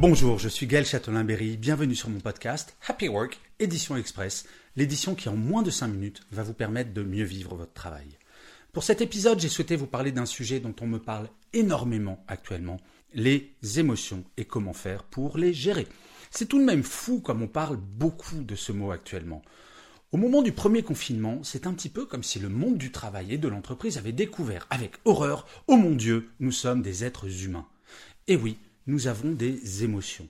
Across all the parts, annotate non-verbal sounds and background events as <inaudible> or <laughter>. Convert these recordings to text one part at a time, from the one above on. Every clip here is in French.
Bonjour, je suis Gaël Châtelain-Berry, bienvenue sur mon podcast Happy Work, édition express, l'édition qui en moins de 5 minutes va vous permettre de mieux vivre votre travail. Pour cet épisode, j'ai souhaité vous parler d'un sujet dont on me parle énormément actuellement, les émotions et comment faire pour les gérer. C'est tout de même fou comme on parle beaucoup de ce mot actuellement. Au moment du premier confinement, c'est un petit peu comme si le monde du travail et de l'entreprise avait découvert avec horreur, oh mon Dieu, nous sommes des êtres humains. Et oui, nous avons des émotions.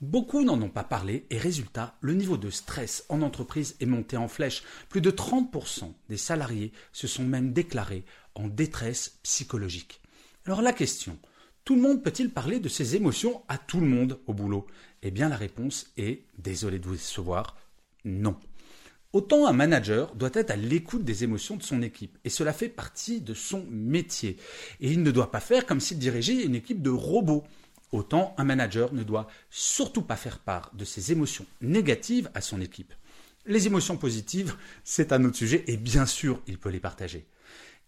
Beaucoup n'en ont pas parlé et résultat, le niveau de stress en entreprise est monté en flèche. Plus de 30% des salariés se sont même déclarés en détresse psychologique. Alors la question, tout le monde peut-il parler de ses émotions à tout le monde au boulot? Eh bien la réponse est, désolé de vous décevoir, non. Autant un manager doit être à l'écoute des émotions de son équipe, et cela fait partie de son métier. Et il ne doit pas faire comme s'il dirigeait une équipe de robots. Autant un manager ne doit surtout pas faire part de ses émotions négatives à son équipe. Les émotions positives, c'est un autre sujet, et bien sûr, il peut les partager.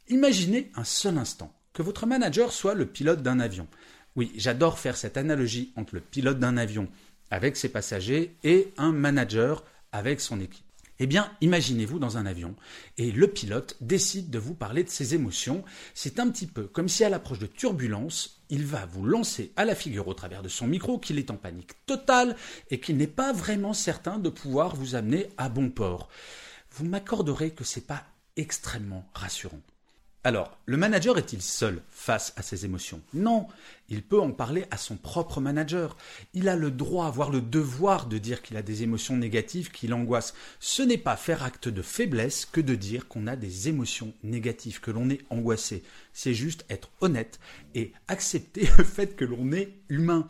Imaginez un seul instant que votre manager soit le pilote d'un avion. Oui, j'adore faire cette analogie entre le pilote d'un avion avec ses passagers et un manager avec son équipe. Eh bien, imaginez-vous dans un avion et le pilote décide de vous parler de ses émotions. C'est un petit peu comme si à l'approche de turbulences, il va vous lancer à la figure au travers de son micro qu'il est en panique totale et qu'il n'est pas vraiment certain de pouvoir vous amener à bon port. Vous m'accorderez que c'est pas extrêmement rassurant. Alors, le manager est-il seul face à ses émotions? Non, il peut en parler à son propre manager. Il a le droit, voire le devoir de dire qu'il a des émotions négatives qui l'angoissent. Ce n'est pas faire acte de faiblesse que de dire qu'on a des émotions négatives, que l'on est angoissé. C'est juste être honnête et accepter <laughs> le fait que l'on est humain.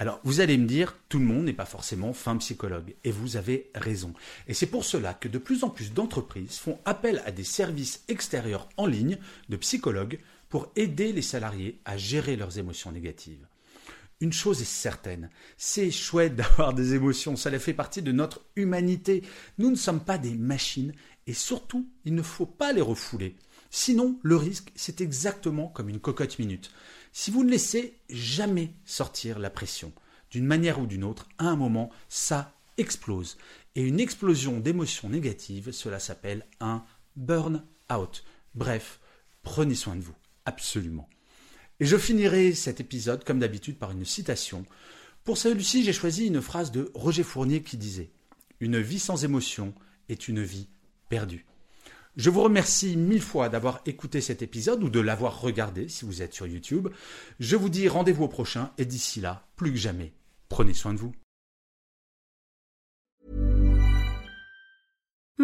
Alors, vous allez me dire, tout le monde n'est pas forcément fin psychologue, et vous avez raison. Et c'est pour cela que de plus en plus d'entreprises font appel à des services extérieurs en ligne de psychologues pour aider les salariés à gérer leurs émotions négatives. Une chose est certaine, c'est chouette <laughs> d'avoir des émotions, ça fait partie de notre humanité. Nous ne sommes pas des machines, et surtout, il ne faut pas les refouler. Sinon, le risque, c'est exactement comme une cocotte minute. Si vous ne laissez jamais sortir la pression, d'une manière ou d'une autre, à un moment, ça explose. Et une explosion d'émotions négatives, cela s'appelle un burn-out. Bref, prenez soin de vous, absolument. Et je finirai cet épisode, comme d'habitude, par une citation. Pour celui-ci, j'ai choisi une phrase de Roger Fournier qui disait Une vie sans émotion est une vie perdue. Je vous remercie mille fois d'avoir écouté cet épisode ou de l'avoir regardé si vous êtes sur YouTube. Je vous dis rendez-vous au prochain et d'ici là, plus que jamais, prenez soin de vous.